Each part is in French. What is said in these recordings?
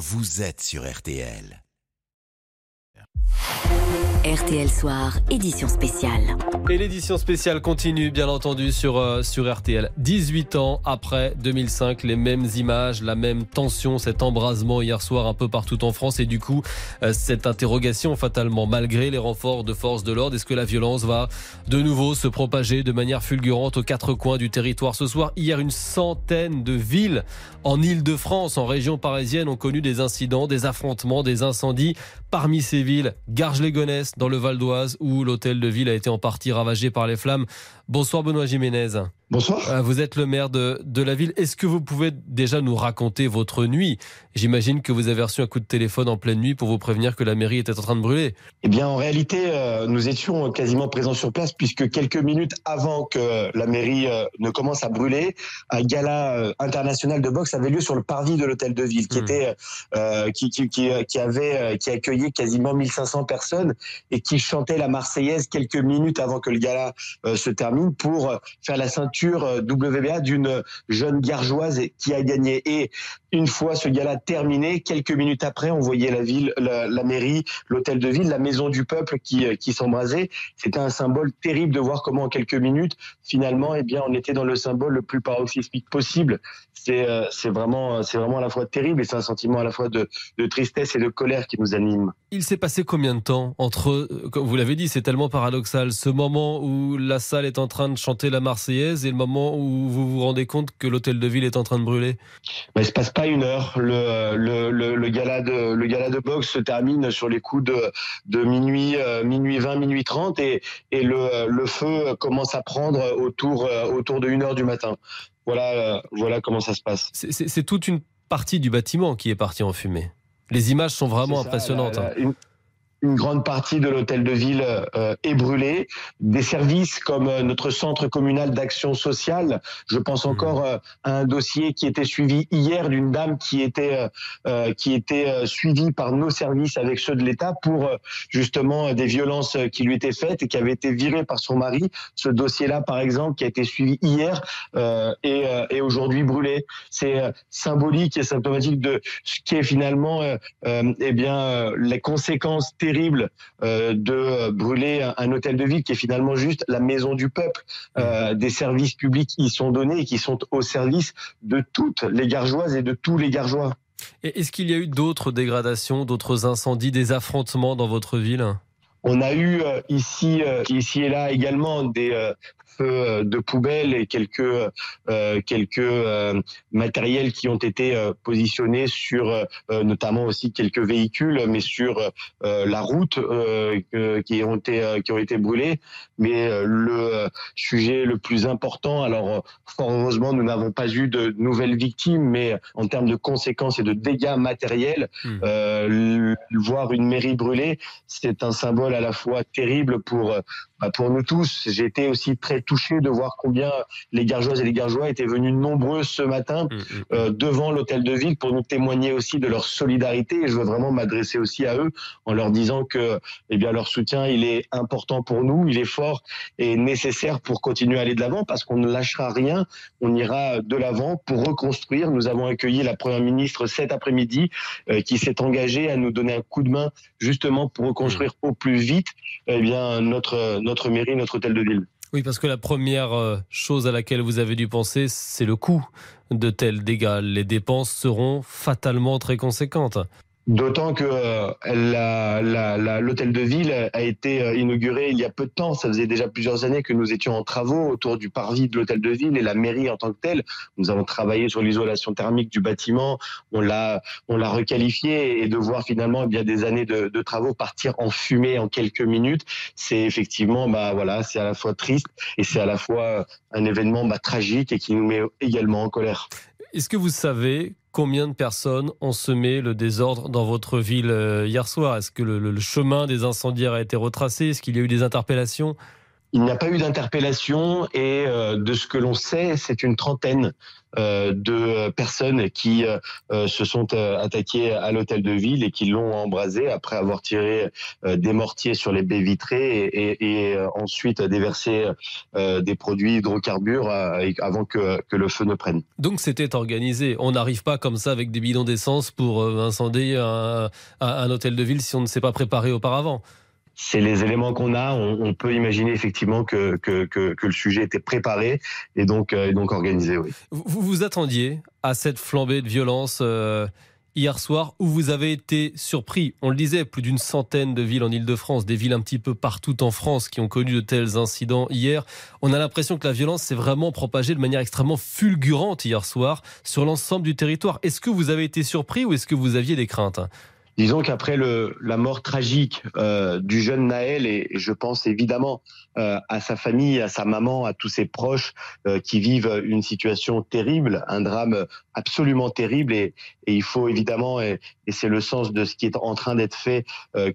vous êtes sur RTL. RTL Soir, édition spéciale. Et l'édition spéciale continue, bien entendu, sur, euh, sur RTL. 18 ans après 2005, les mêmes images, la même tension, cet embrasement hier soir un peu partout en France. Et du coup, euh, cette interrogation, fatalement, malgré les renforts de forces de l'ordre, est-ce que la violence va de nouveau se propager de manière fulgurante aux quatre coins du territoire ce soir? Hier, une centaine de villes en Ile-de-France, en région parisienne, ont connu des incidents, des affrontements, des incendies. Parmi ces villes, Garges-les-Gonesse, dans le Val d'Oise, où l'hôtel de ville a été en partie ravagé par les flammes. Bonsoir Benoît Jiménez. Bonsoir. Euh, vous êtes le maire de, de la ville. Est-ce que vous pouvez déjà nous raconter votre nuit? J'imagine que vous avez reçu un coup de téléphone en pleine nuit pour vous prévenir que la mairie était en train de brûler. Eh bien, en réalité, euh, nous étions quasiment présents sur place puisque quelques minutes avant que la mairie euh, ne commence à brûler, un gala international de boxe avait lieu sur le parvis de l'hôtel de ville, qui Hmm. était, qui, qui, qui, qui avait, qui accueillait quasiment 1500 personnes et qui chantait la Marseillaise quelques minutes avant que le gala se termine pour faire la ceinture WBA d'une jeune gargeoise qui a gagné. Et une fois ce gala terminé, quelques minutes après, on voyait la ville, la, mairie, l'hôtel de ville, la maison du peuple qui, qui s'embrasait. C'était un symbole terrible de voir comment en quelques minutes, finalement, eh bien, on était dans le symbole le plus paroxysmique possible. C'est euh, vraiment, vraiment à la fois terrible et c'est un sentiment à la fois de, de tristesse et de colère qui nous anime. Il s'est passé combien de temps entre, euh, comme vous l'avez dit, c'est tellement paradoxal, ce moment où la salle est en train de chanter la Marseillaise et le moment où vous vous rendez compte que l'hôtel de ville est en train de brûler? Mais il se passe pas une heure. Le, le, le, le, gala de le gala de boxe se termine sur les coups de, de minuit euh, minuit 20 minuit 30 et, et le, le feu commence à prendre autour autour de 1 heure du matin. Voilà euh, voilà comment ça se passe. C'est toute une partie du bâtiment qui est partie en fumée. Les images sont vraiment ça, impressionnantes. La, la, une, une grande partie de l'hôtel de ville euh, est brûlée. Des services comme euh, notre centre communal d'action sociale, je pense encore euh, à un dossier qui était suivi hier d'une dame qui était euh, qui était suivie par nos services avec ceux de l'État pour justement des violences qui lui étaient faites et qui avait été virée par son mari. Ce dossier-là, par exemple, qui a été suivi hier euh, et, et aujourd'hui brûlé. C'est symbolique et symptomatique de ce qui est finalement eh bien les conséquences terrible euh, de brûler un, hôtel de ville qui est finalement juste la maison du peuple. Euh, des services publics y sont donnés et qui sont au service de toutes les gargeoises et de tous les gargeois. Est-ce qu'il y a eu d'autres dégradations, d'autres incendies, des affrontements dans votre ville? On a eu euh, ici, euh, ici et là également des euh, feux de poubelles et quelques euh, quelques matériels qui ont été positionnés sur notamment aussi quelques véhicules, mais sur la route qui ont été qui ont été brûlés. Mais le sujet le plus important, alors fort heureusement nous n'avons pas eu de nouvelles victimes, mais en termes de conséquences et de dégâts matériels, mmh. voir une mairie brûlée, c'est un symbole à la fois terrible pour bah pour nous tous. J'ai été aussi très touché de voir combien les gargeoises et les gargeois étaient venus nombreux ce matin mmh. euh, devant l'hôtel de ville pour nous témoigner aussi de leur solidarité. Et je veux vraiment m'adresser aussi à eux en leur disant que eh bien leur soutien il est important pour nous, il est fort et nécessaire pour continuer à aller de l'avant parce qu'on ne lâchera rien. On ira de l'avant pour reconstruire. Nous avons accueilli la première ministre cet après-midi euh, qui s'est engagée à nous donner un coup de main justement pour reconstruire au plus vite eh bien notre notre mairie, notre hôtel de ville. Oui, parce que la première euh, chose à laquelle vous avez dû penser, c'est le coût de tels dégâts. Les dépenses seront fatalement très conséquentes. D'autant que euh, l'hôtel de ville a été euh, inauguré il y a peu de temps. Ça faisait déjà plusieurs années que nous étions en travaux autour du parvis de l'hôtel de ville et la mairie en tant que telle. Nous avons travaillé sur l'isolation thermique du bâtiment. On l'a, on l'a requalifié et de voir finalement eh bien des années de, de, travaux partir en fumée en quelques minutes, c'est effectivement bah voilà, c'est à la fois triste et c'est à la fois un événement bah, tragique et qui nous met également en colère. Est-ce que vous savez combien de personnes ont semé le désordre dans votre ville euh, hier soir? Est-ce que le, le, chemin des incendiaires a été retracé? Est-ce qu'il y a eu des interpellations? Il n'y a pas eu d'interpellation et euh, de ce que l'on sait, c'est une trentaine euh, de personnes qui euh, se sont attaquées à l'hôtel de ville et qui l'ont embrasé après avoir tiré des mortiers sur les baies vitrées et, ensuite déversé des produits hydrocarbures avant que, le feu ne prenne. Donc c'était organisé. On n'arrive pas comme ça avec des bidons d'essence pour incendier un hôtel de ville si on ne s'est pas préparé auparavant c'est les éléments qu'on a. On, peut imaginer effectivement que, que, le sujet était préparé et donc, euh, donc organisé. Vous vous attendiez à cette flambée de violence euh, hier soir où vous avez été surpris On le disait, plus d'une centaine de villes en Ile-de-France, des villes un petit peu partout en France qui ont connu de tels incidents hier. On a l'impression que la violence s'est vraiment propagée de manière extrêmement fulgurante hier soir sur l'ensemble du territoire. Est-ce que vous avez été surpris ou est-ce que vous aviez des craintes? Disons qu'après la mort tragique euh, du jeune Naël, et, je pense évidemment euh, à sa famille, à sa maman, à tous ses proches euh, qui vivent une situation terrible, un drame absolument terrible, et, il faut évidemment, et, c'est le sens de ce qui est en train d'être fait,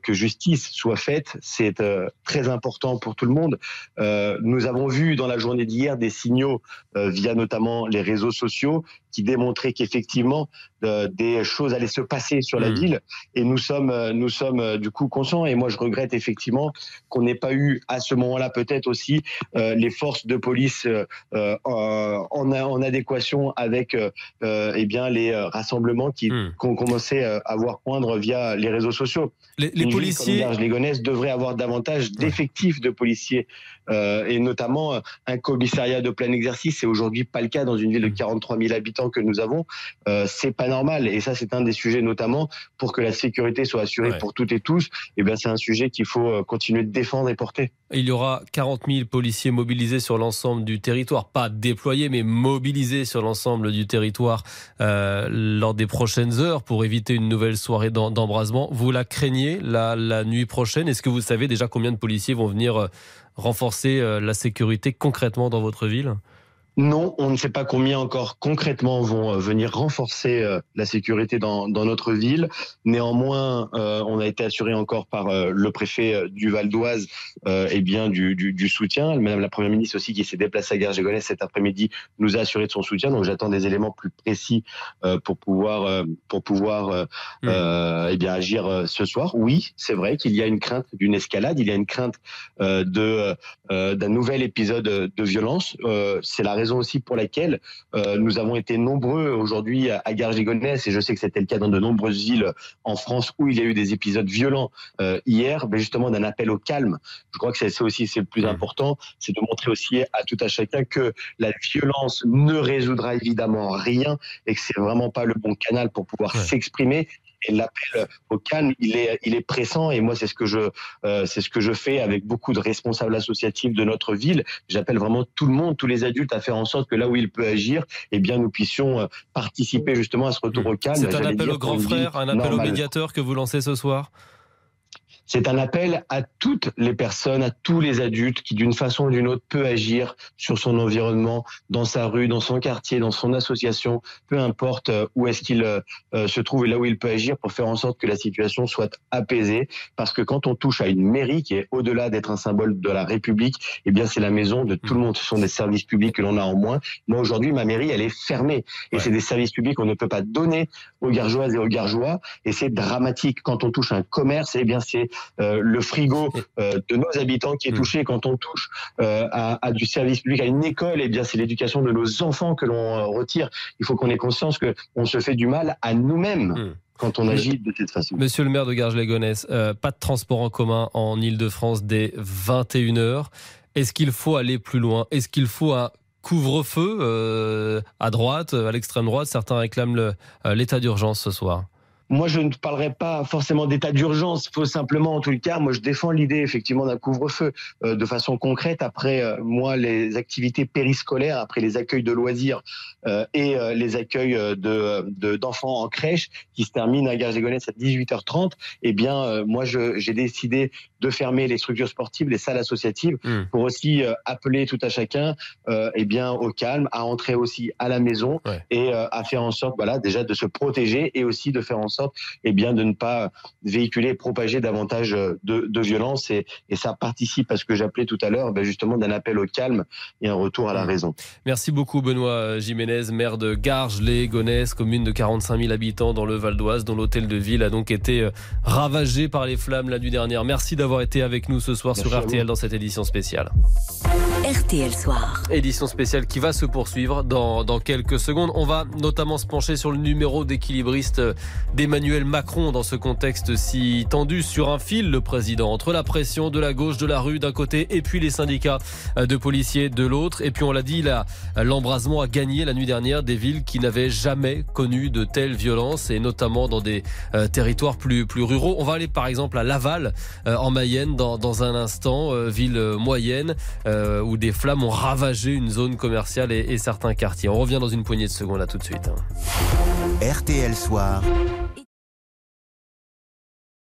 que justice soit faite. C'est très important pour tout le monde. nous avons vu dans la journée d'hier des signaux via notamment les réseaux sociaux qui démontraient qu'effectivement des choses allaient se passer sur la mmh. ville et nous sommes, euh, nous sommes euh, du coup conscients. Et moi, je regrette effectivement qu'on n'ait pas eu à ce moment-là peut-être aussi euh, les forces de police en, en, adéquation avec eh bien les rassemblements qui hmm. ont commencé à voir poindre via les réseaux sociaux. Les, les policiers, les Gonesse devraient avoir davantage d'effectifs de policiers et notamment un commissariat de plein exercice. C'est aujourd'hui pas le cas dans une ville de 43 hmm. 000 habitants que nous avons. c'est pas normal. Et ça, c'est un des sujets notamment pour que la sécurité soit assurée pour toutes et tous, et eh bien c'est un sujet qu'il faut euh, continuer de défendre et porter. Il y aura 40 000 policiers mobilisés sur l'ensemble du territoire, pas déployés, mais mobilisés sur l'ensemble du territoire euh, lors des prochaines heures pour éviter une nouvelle soirée d'embrasement. Vous la craignez la, la nuit prochaine? Est-ce que vous savez déjà combien de policiers vont venir euh, renforcer la sécurité concrètement dans votre ville? Non, on ne sait pas combien encore concrètement vont euh, venir renforcer euh, la sécurité dans, notre ville. Néanmoins, euh, on a été assuré encore par le préfet du Val d'Oise et bien du, soutien. Madame la Première ministre aussi qui s'est déplacée à Garges-Gonesse cet après-midi nous a assuré de son soutien. Donc j'attends des éléments plus précis pour pouvoir pour pouvoir mmh. eh bien agir ce soir. Oui, c'est vrai qu'il y a une crainte d'une escalade. Il y a une crainte de d'un nouvel épisode de violence. c'est la raison raison aussi pour laquelle euh, nous avons été nombreux aujourd'hui à, Garges-Gonesse, et je sais que c'était le cas dans de nombreuses villes en France où il y a eu des épisodes violents euh, hier, mais justement d'un appel au calme. Je crois que c'est aussi c'est le plus mmh. important, c'est de montrer aussi à tout à chacun que la violence ne résoudra évidemment rien et que c'est vraiment pas le bon canal pour pouvoir s'exprimer l'appel au calme, il est, il est pressant. Et moi, c'est ce que je, euh, c'est ce que je fais avec beaucoup de responsables associatifs de notre ville. J'appelle vraiment tout le monde, tous les adultes, à faire en sorte que là où il peut agir, eh bien, nous puissions euh, participer justement à ce retour au calme. C'est un appel au grand frère, un appel au médiateur que vous lancez ce soir? C'est un appel à toutes les personnes, à tous les adultes qui, d'une façon ou d'une autre, peut agir sur son environnement, dans sa rue, dans son quartier, dans son association, peu importe euh, où est-ce qu'il euh, euh, se trouve et là où il peut agir pour faire en sorte que la situation soit apaisée. Parce que quand on touche à une mairie qui est au-delà d'être un symbole de la République, eh bien, c'est la maison de tout le monde. Ce sont des services publics que l'on a en moins. Moi, aujourd'hui, ma mairie, elle est fermée. Et c'est des services publics qu'on ne peut pas donner aux gargeoises et aux gargeois. Et c'est dramatique. Quand on touche à un commerce, eh bien, c'est le frigo euh, de nos habitants qui est hmm. touché quand on touche euh, à, du service public, à une école, et eh bien c'est l'éducation de nos enfants que l'on retire. Il faut qu'on ait conscience que on se fait du mal à nous-mêmes. Hmm. quand on agit de cette façon. Monsieur le maire de Garges-les-Gonesse, pas de transport en commun en Ile-de-France dès 21h. Est-ce qu'il faut aller plus loin? Est-ce qu'il faut un couvre-feu à droite, à l'extrême droite? Certains réclament l'état d'urgence ce soir. Moi, je ne parlerai pas forcément d'état d'urgence. Il faut simplement, en tout cas, moi, je défends l'idée effectivement d'un couvre-feu euh, de façon concrète. Après, euh, moi, les activités périscolaires, après les accueils de loisirs euh, et les accueils de d'enfants en crèche qui se terminent à gare gonesse à 18h30, eh bien, moi, j'ai décidé de fermer les structures sportives, les salles associatives, hmm. pour aussi appeler tout à chacun, eh bien, au calme, à entrer aussi à la maison et à faire en sorte, voilà, déjà de se protéger et aussi de faire en sorte sorte eh bien, de ne pas véhiculer et propager davantage de, de violence. Et, et, ça participe à ce que j'appelais tout à l'heure ben justement d'un appel au calme et un retour à la mmh. raison. Merci beaucoup Benoît Jiménez, maire de Garges, les Gonesse, commune de 45 000 habitants dans le Val d'Oise, dont l'hôtel de ville a donc été euh, ravagé par les flammes la nuit dernière. Merci d'avoir été avec nous ce soir sur RTL dans cette édition spéciale. Édition spéciale qui va se poursuivre dans, dans quelques secondes. On va notamment se pencher sur le numéro d'équilibriste d'Emmanuel Macron dans ce contexte si tendu. Sur un fil, le président, entre la pression de la gauche de la rue d'un côté et puis les syndicats de policiers de l'autre. Et puis on l'a dit, l'embrasement a gagné la nuit dernière des villes qui n'avaient jamais connu de telles violences et notamment dans des euh, territoires plus, plus ruraux. On va aller par exemple à Laval euh, en Mayenne dans, dans un instant, euh, ville moyenne où des flammes ont ravagé une zone commerciale et, certains quartiers. On revient dans une poignée de secondes là tout de suite. RTL Soir.